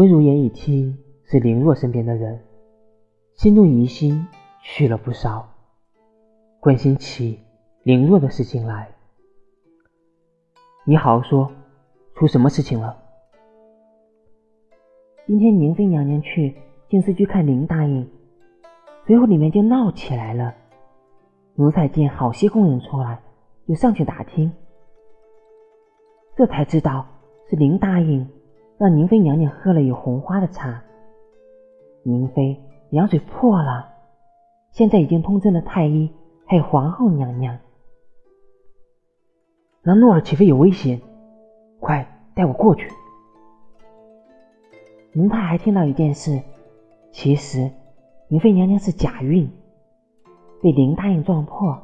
温如言一听是林若身边的人，心中疑心去了不少，关心起林若的事情来。你好好说，出什么事情了？今天宁妃娘娘去静思居看林答应，随后里面就闹起来了。奴才见好些宫人出来，就上去打听，这才知道是林答应让宁妃娘娘喝了有红花的茶。宁妃羊水破了，现在已经通知了太医，还有皇后娘娘。那诺儿岂非有危险？快带我过去。奴才还听到一件事，其实宁妃娘娘是假孕。被林答应撞破，